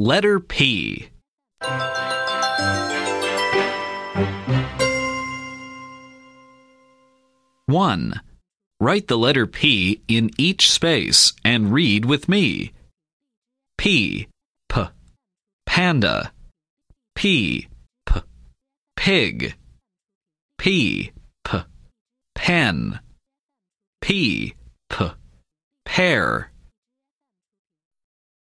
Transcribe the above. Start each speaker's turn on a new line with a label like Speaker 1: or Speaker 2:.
Speaker 1: Letter P. One. Write the letter P in each space and read with me. P. P. Panda. P. P. Pig. P. P. Pen. P. P. Pear.